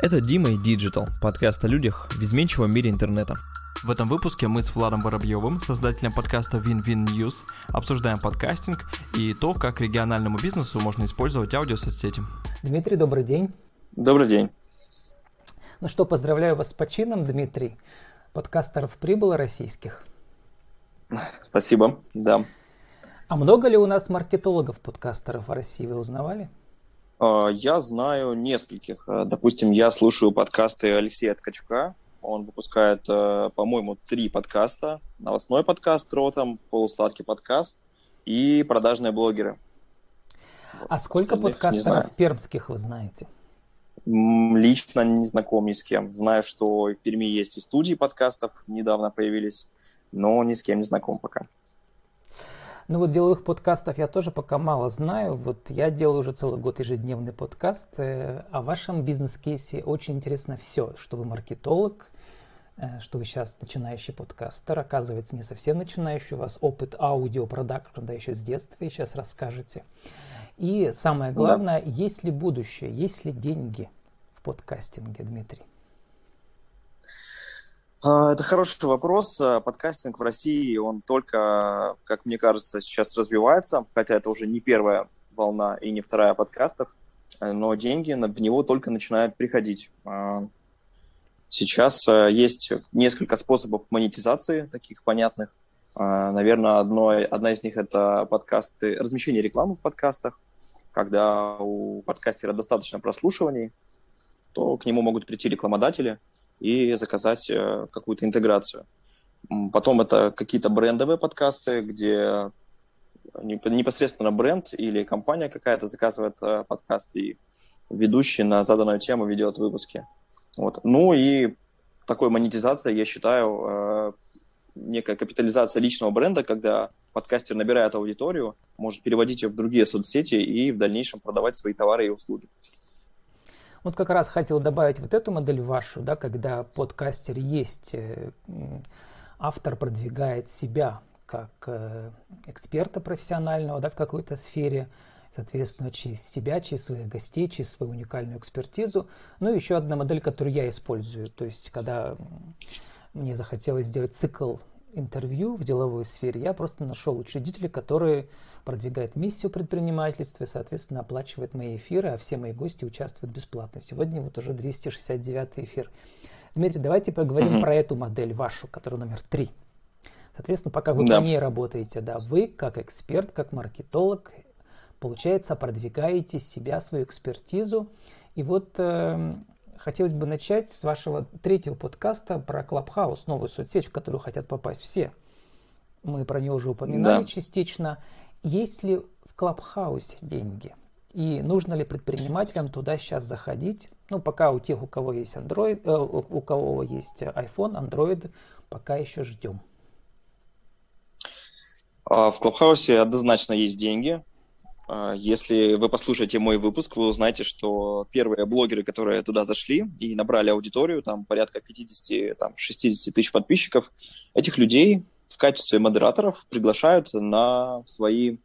Это Дима и Digital, подкаст о людях в изменчивом мире интернета. В этом выпуске мы с Владом Воробьевым, создателем подкаста Win-Win News, обсуждаем подкастинг и то, как региональному бизнесу можно использовать аудиосоцсети. Дмитрий, добрый день. Добрый день. Ну что, поздравляю вас с почином, Дмитрий. Подкастеров прибыло российских. Спасибо, да. А много ли у нас маркетологов-подкастеров в России, вы узнавали? А, я знаю нескольких. А, допустим, я слушаю подкасты Алексея Ткачука. Он выпускает, а, по-моему, три подкаста. Новостной подкаст «Ротом», полусладкий подкаст и продажные блогеры. А сколько подкастеров пермских вы знаете? Лично не знаком ни с кем. Знаю, что в Перми есть и студии подкастов, недавно появились, но ни с кем не знаком пока. Ну вот деловых подкастов я тоже пока мало знаю. Вот я делаю уже целый год ежедневный подкаст. Э, о вашем бизнес-кейсе очень интересно все, что вы маркетолог, э, что вы сейчас начинающий подкастер. Оказывается, не совсем начинающий. У вас опыт аудиопродакшн, да, еще с детства, и сейчас расскажете. И самое главное, да. есть ли будущее, есть ли деньги в подкастинге, Дмитрий? А, это хороший вопрос. А, подкастинг в России, он только, как мне кажется, сейчас развивается, хотя это уже не первая волна и не вторая подкастов, э, но деньги в него только начинают приходить. А, сейчас есть несколько способов монетизации таких понятных. Наверное, одно, одна из них – это подкасты, размещение рекламы в подкастах. Когда у подкастера достаточно прослушиваний, то к нему могут прийти рекламодатели – и заказать э, какую-то интеграцию. Потом это какие-то брендовые подкасты, где непосредственно бренд или компания какая-то заказывает э, подкаст, и ведущий на заданную тему ведет выпуски. Вот. Ну и такой монетизация, я считаю, э, некая капитализация личного бренда, когда подкастер набирает аудиторию, может переводить ее в другие соцсети и в дальнейшем продавать свои товары и услуги. Вот как раз хотел добавить вот эту модель вашу, да, когда подкастер есть, э, автор продвигает себя как э, эксперта профессионального да, в какой-то сфере, соответственно, через себя, через своих гостей, через свою уникальную экспертизу. Ну и еще одна модель, которую я использую. То есть, когда мне захотелось сделать цикл интервью в деловой сфере, я просто нашел учредителей, которые продвигают миссию предпринимательства и, соответственно, оплачивают мои эфиры, а все мои гости участвуют бесплатно. Сегодня вот уже 269 эфир. Дмитрий, давайте поговорим про эту модель вашу, которая номер три. Соответственно, пока вы да. по ней работаете, да, вы как эксперт, как маркетолог, получается, продвигаете себя, свою экспертизу. И вот э, хотелось бы начать с вашего третьего подкаста про Clubhouse, новую соцсеть, в которую хотят попасть все. Мы про нее уже упоминали да. частично. Есть ли в Clubhouse деньги? И нужно ли предпринимателям туда сейчас заходить? Ну, пока у тех, у кого есть Android, э, у кого есть iPhone, Android, пока еще ждем. А, в Clubhouse однозначно есть деньги. А, если вы послушаете мой выпуск, вы узнаете, что первые блогеры, которые туда зашли и набрали аудиторию, там порядка 50-60 тысяч подписчиков, этих людей в качестве модераторов приглашают на свои,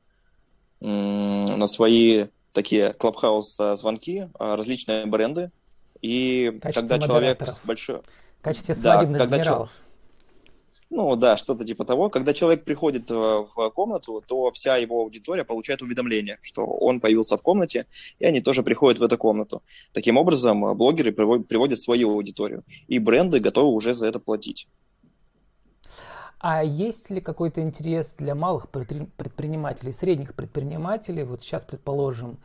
на свои такие клабхаус звонки а, различные бренды. И когда человек с большой... В качестве свадебных да, когда генералов. Человек ну да, что-то типа того. Когда человек приходит э, в комнату, то вся его аудитория получает уведомление, что он появился в комнате, и они тоже приходят в эту комнату. Таким образом, э, блогеры приводят свою аудиторию, и бренды готовы уже за это платить. А есть ли какой-то интерес для малых предпринимателей, средних предпринимателей? Вот сейчас, предположим,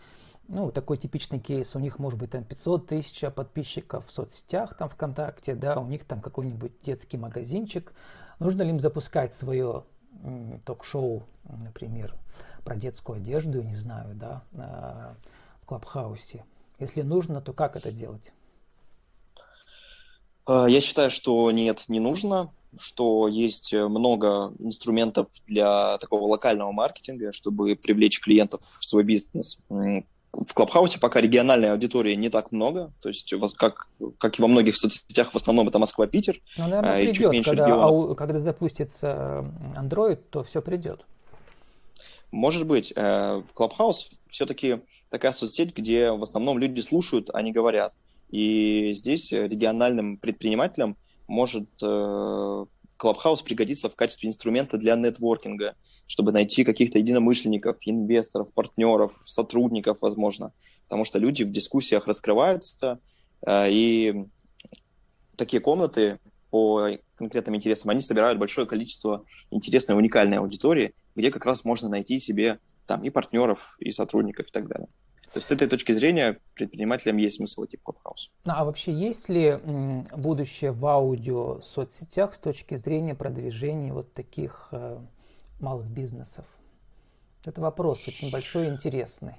ну, такой типичный кейс, у них может быть там 500 тысяч подписчиков в соцсетях, там ВКонтакте, да, у них там какой-нибудь детский магазинчик, Нужно ли им запускать свое ток-шоу, например, про детскую одежду, не знаю, да, в Клабхаусе? Если нужно, то как это делать? А, я считаю, что нет, не нужно, что есть много инструментов для такого локального маркетинга, чтобы привлечь клиентов в свой бизнес в Клабхаусе пока региональной аудитории не так много, то есть как, как и во многих соцсетях, в основном это Москва-Питер. Ну, наверное, а, придет, чуть когда, ау, когда запустится Android, то все придет. Может быть. Клабхаус э, все-таки такая соцсеть, где в основном люди слушают, а не говорят. И здесь региональным предпринимателям может Clubhouse пригодиться в качестве инструмента для нетворкинга, чтобы найти каких-то единомышленников, инвесторов, партнеров, сотрудников, возможно. Потому что люди в дискуссиях раскрываются, и такие комнаты по конкретным интересам, они собирают большое количество интересной, уникальной аудитории, где как раз можно найти себе там и партнеров, и сотрудников и так далее. То есть с этой точки зрения предпринимателям есть смысл идти в Clubhouse. Ну, а вообще есть ли будущее в аудио соцсетях с точки зрения продвижения вот таких э, малых бизнесов? Это вопрос очень большой и интересный.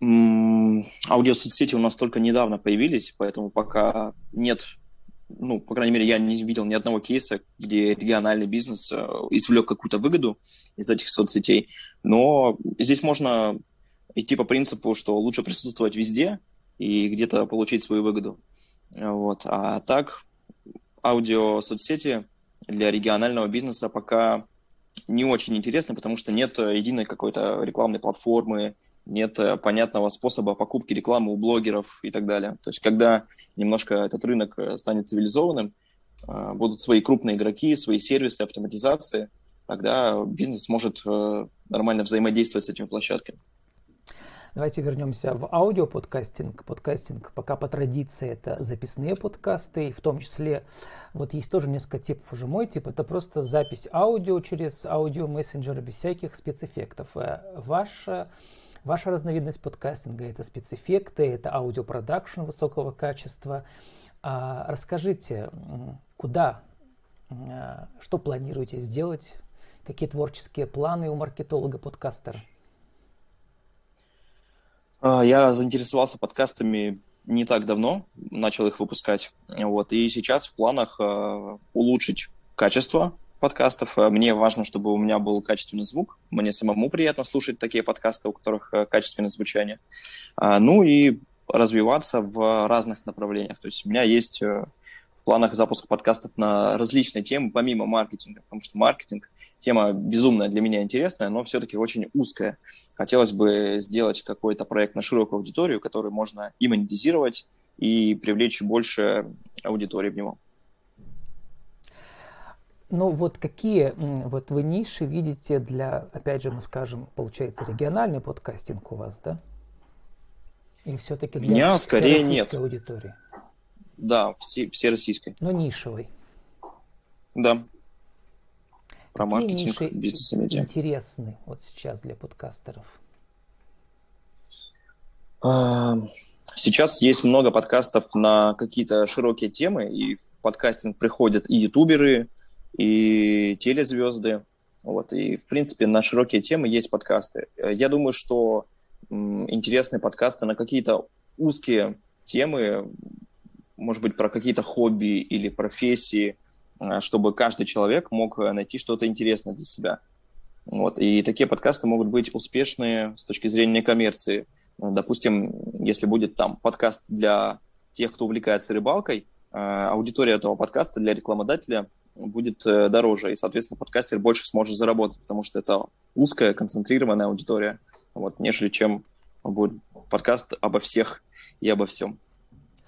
Аудиосоцсети у нас только недавно появились, поэтому пока нет ну, по крайней мере, я не видел ни одного кейса, где региональный бизнес э, извлек какую-то выгоду из этих соцсетей. Но здесь можно идти по принципу, что лучше присутствовать везде и где-то получить свою выгоду. Вот. А так, аудио соцсети для регионального бизнеса пока не очень интересны, потому что нет единой какой-то рекламной платформы, нет э, понятного способа покупки рекламы у блогеров и так далее. То есть когда немножко этот рынок э, станет цивилизованным, э, будут свои крупные игроки, свои сервисы, автоматизации, тогда бизнес сможет нормально взаимодействовать с этими площадками. Давайте вернемся в аудиоподкастинг. Подкастинг пока по традиции это записные подкасты, в том числе вот есть тоже несколько типов. Уже мой тип это просто запись аудио через аудио мессенджеры без всяких спецэффектов. Ваша Ваша разновидность подкастинга – это спецэффекты, это аудиопродакшн высокого качества. А расскажите, куда, а, что планируете сделать, какие творческие планы у маркетолога-подкастера? А, я заинтересовался подкастами не так давно, начал их выпускать. Вот, и сейчас в планах а, улучшить качество подкастов. Э, мне важно, чтобы у меня был качественный звук. Мне самому приятно слушать такие подкасты, у которых качественное звучание. А, ну и развиваться в разных направлениях. То есть у меня есть э, в планах запуск подкастов на различные темы, помимо маркетинга, потому что маркетинг тема безумная для меня интересная, но все-таки очень узкая. Хотелось бы сделать какой-то проект на широкую аудиторию, который можно и монетизировать, и привлечь больше аудитории в него. Ну вот какие вот вы ниши видите для, опять же, мы скажем, получается региональный подкастинг у вас, да? Или все-таки для Меня скорее нет. аудитории? Да, все, все российской. Но нишевый. Да. Про маркетинг, бизнес медиа. интересны вот сейчас для подкастеров? А, сейчас есть много подкастов на какие-то широкие темы, и в подкастинг приходят и ютуберы, и телезвезды. Вот, и, в принципе, на широкие темы есть подкасты. Я думаю, что интересные подкасты на какие-то узкие темы, может быть, про какие-то хобби или профессии, чтобы каждый человек мог найти что-то интересное для себя. Вот. И такие подкасты могут быть успешные с точки зрения коммерции. Допустим, если будет там подкаст для тех, кто увлекается рыбалкой, аудитория этого подкаста для рекламодателя будет э, дороже, и, соответственно, подкастер больше сможет заработать, потому что это узкая, концентрированная аудитория, вот, нежели чем будет подкаст обо всех и обо всем.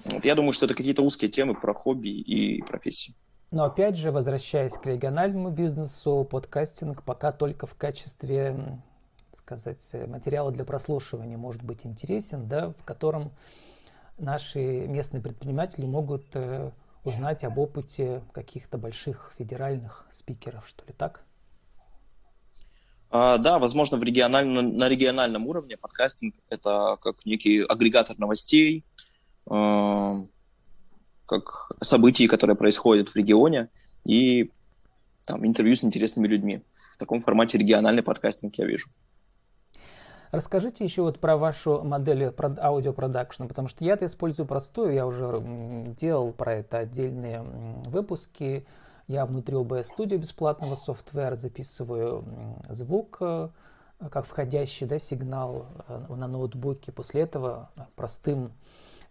Вот, я думаю, что это какие-то узкие темы про хобби и профессии. Но опять же, возвращаясь к региональному бизнесу, подкастинг пока только в качестве, сказать, материала для прослушивания может быть интересен, да, в котором наши местные предприниматели могут э, узнать об опыте каких-то больших федеральных спикеров, что ли, так? А, да, возможно, в региональном, на региональном уровне подкастинг – это как некий агрегатор новостей, э, как событий, которые происходят в регионе, и там, интервью с интересными людьми. В таком формате региональный подкастинг я вижу. Расскажите еще вот про вашу модель аудиопродакшна, потому что я-то использую простую, я уже делал про это отдельные выпуски. Я внутри OBS Studio бесплатного софтвера записываю звук э, как входящий да, сигнал э, на ноутбуке. После этого простым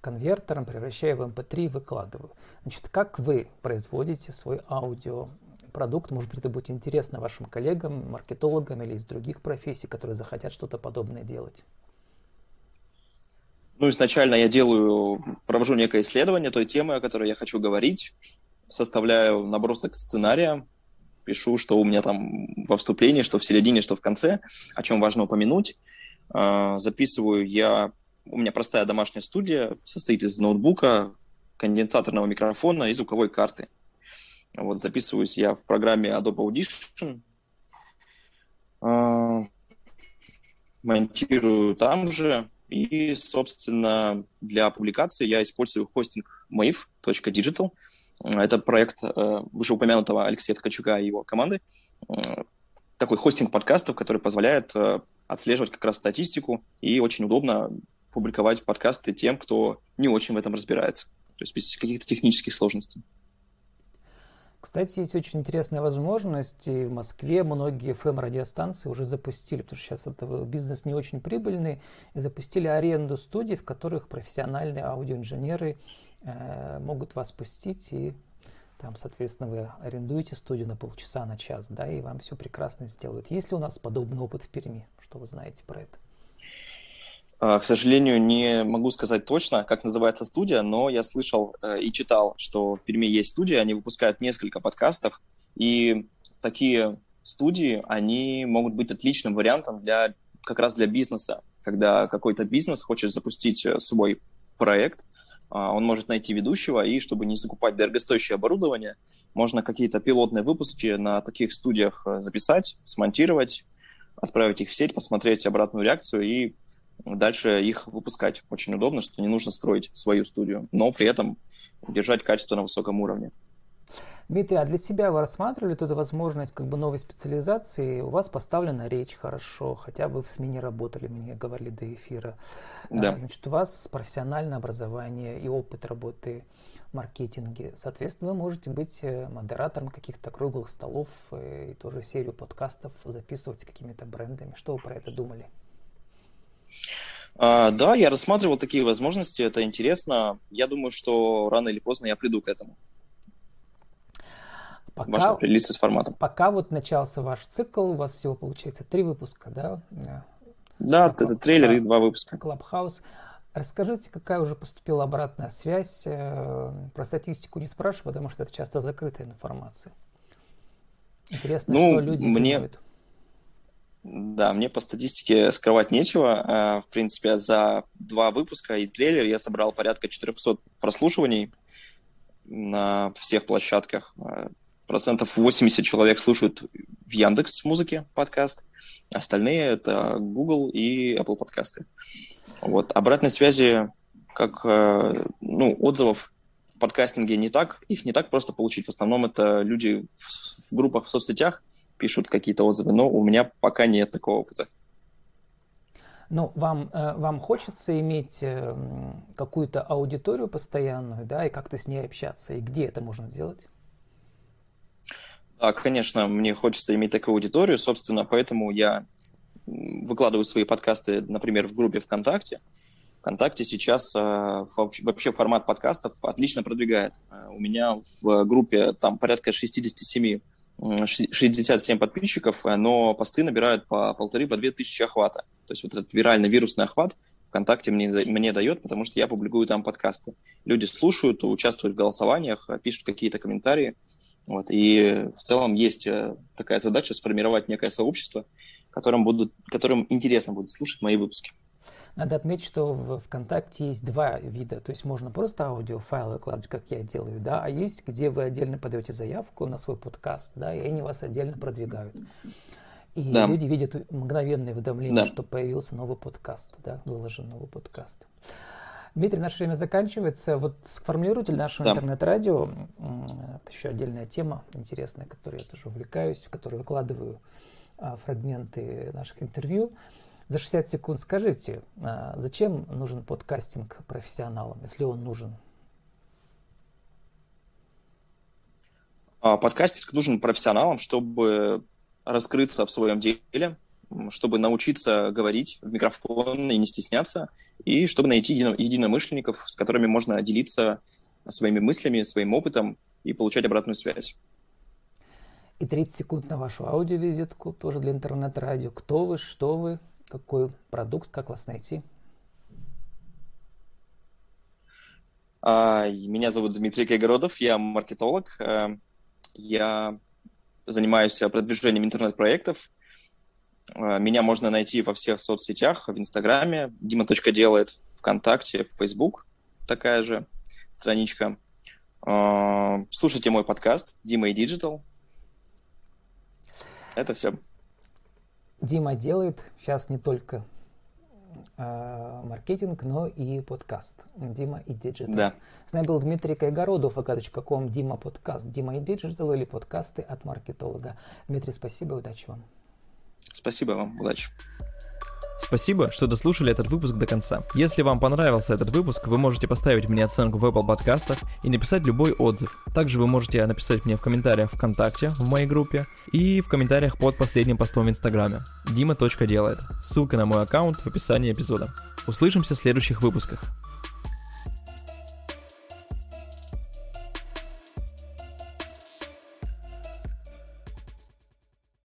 конвертером превращаю в MP3 и выкладываю. Значит, как вы производите свой аудио продукт, может быть, это будет интересно вашим коллегам, маркетологам или из других профессий, которые захотят что-то подобное делать? Ну, изначально я делаю, провожу некое исследование той темы, о которой я хочу говорить, составляю набросок сценария, пишу, что у меня там во вступлении, что в середине, что в конце, о чем важно упомянуть. А, записываю я... У меня простая домашняя студия, состоит из ноутбука, конденсаторного микрофона и звуковой карты. Вот записываюсь я в программе Adobe Audition, а, монтирую там же, и, собственно, для публикации я использую хостинг mave.digital. Это проект э, вышеупомянутого Алексея Ткачука и его команды. Э, такой хостинг подкастов, который позволяет э, отслеживать как раз статистику и очень удобно публиковать подкасты тем, кто не очень в этом разбирается. То есть без каких-то технических сложностей. Кстати, есть очень интересная возможность. И в Москве многие FM-радиостанции уже запустили, потому что сейчас это бизнес не очень прибыльный, и запустили аренду студий, в которых профессиональные аудиоинженеры э, могут вас пустить и там, соответственно, вы арендуете студию на полчаса, на час, да, и вам все прекрасно сделают. Есть ли у нас подобный опыт в Перми? Что вы знаете про это? А, к сожалению, не могу сказать точно, как называется студия, но я слышал э, и читал, что в Перми есть студия, они выпускают несколько подкастов, и такие студии, они могут быть отличным вариантом для как раз для бизнеса, когда какой-то бизнес хочет запустить э, свой проект, он может найти ведущего, и чтобы не закупать дорогостоящее оборудование, можно какие-то пилотные выпуски на таких студиях э, записать, смонтировать, отправить их в сеть, посмотреть обратную реакцию и дальше их выпускать. Очень удобно, что не нужно строить свою студию, но при этом держать качество на высоком уровне. Дмитрий, а для себя вы рассматривали эту возможность как бы новой специализации? У вас поставлена речь хорошо, хотя вы в СМИ не работали, мне говорили до эфира. Да. А, значит, у вас профессиональное образование и опыт работы в маркетинге. Соответственно, вы можете быть э, модератором каких-то круглых столов э, и тоже серию подкастов записывать с какими-то брендами. Что вы про это думали? А, да, я рассматривал такие возможности, это интересно. Я думаю, что рано или поздно я приду к этому. Пока, Важно определиться с форматом. Пока вот начался ваш цикл, у вас всего получается три выпуска, да? Да, это Club... трейлер и два выпуска. Clubhouse. Расскажите, какая уже поступила обратная связь? Э, про статистику не спрашиваю, потому что это часто закрытая информация. Интересно, ну, что люди мне... думают. Да, мне по статистике скрывать нечего. А, в принципе, за два выпуска и трейлер я собрал порядка 400 прослушиваний на всех площадках. А, процентов 80 человек слушают в Яндекс музыке подкаст, остальные это Google и Apple подкасты. Вот. Обратной связи, как а, ну, отзывов в подкастинге не так, их не так просто получить. В основном это люди в группах в соцсетях, пишут какие-то отзывы, но у меня пока нет такого опыта. Ну, вам, э, вам хочется иметь э, какую-то аудиторию постоянную, да, и как-то с ней общаться, и где это можно сделать? Да, конечно, мне хочется иметь такую аудиторию, собственно, поэтому я выкладываю свои подкасты, например, в группе ВКонтакте. ВКонтакте сейчас э, вообще формат подкастов отлично продвигает. У меня в группе там порядка 67 67 подписчиков, э, но посты набирают по полторы, по две тысячи охвата. То есть вот этот виральный вирусный охват ВКонтакте мне, мне дает, потому что я публикую там подкасты. Люди слушают, участвуют в голосованиях, э, пишут какие-то комментарии. Вот. И в целом есть э, такая задача сформировать некое сообщество, которым, будут, которым интересно будет слушать мои выпуски. Надо отметить, что в ВКонтакте есть два вида. То есть можно просто аудиофайлы выкладывать, как я делаю, да, а есть, где вы отдельно подаете заявку на свой подкаст, да, и они вас отдельно продвигают. И да. люди видят мгновенное уведомление, да. что появился новый подкаст, да, выложен новый подкаст. Дмитрий, наше время заканчивается. Вот сформулируйте нашего да. интернет-радио, это еще отдельная тема интересная, которой я тоже увлекаюсь, в которой выкладываю а, фрагменты наших интервью. За 60 секунд скажите, а, зачем нужен подкастинг профессионалам, если он нужен? А, подкастинг нужен профессионалам, чтобы раскрыться в своем деле, чтобы научиться говорить в микрофон и не стесняться, и чтобы найти единомышленников, с которыми можно делиться своими мыслями, своим опытом и получать обратную связь. И 30 секунд на вашу аудиовизитку, тоже для интернет-радио. Кто вы, что вы, какой продукт, как вас найти? А, меня зовут Дмитрий Кайгородов, я маркетолог. Э, я занимаюсь продвижением интернет-проектов. Э, меня можно найти во всех соцсетях, в Инстаграме, Дима.делает, ВКонтакте, Facebook, такая же страничка. Э, слушайте мой подкаст «Дима и Digital». Это все. Дима делает сейчас не только э, маркетинг, но и подкаст. Дима и Digital. Да. С нами был Дмитрий Кайгородов, vk.com, Дима подкаст, Дима и Digital или подкасты от маркетолога. Дмитрий, спасибо, удачи вам. Спасибо вам, удачи. Спасибо, что дослушали этот выпуск до конца. Если вам понравился этот выпуск, вы можете поставить мне оценку в Apple подкастах и написать любой отзыв. Также вы можете написать мне в комментариях ВКонтакте, в моей группе, и в комментариях под последним постом в Инстаграме. Дима.делает. Ссылка на мой аккаунт в описании эпизода. Услышимся в следующих выпусках.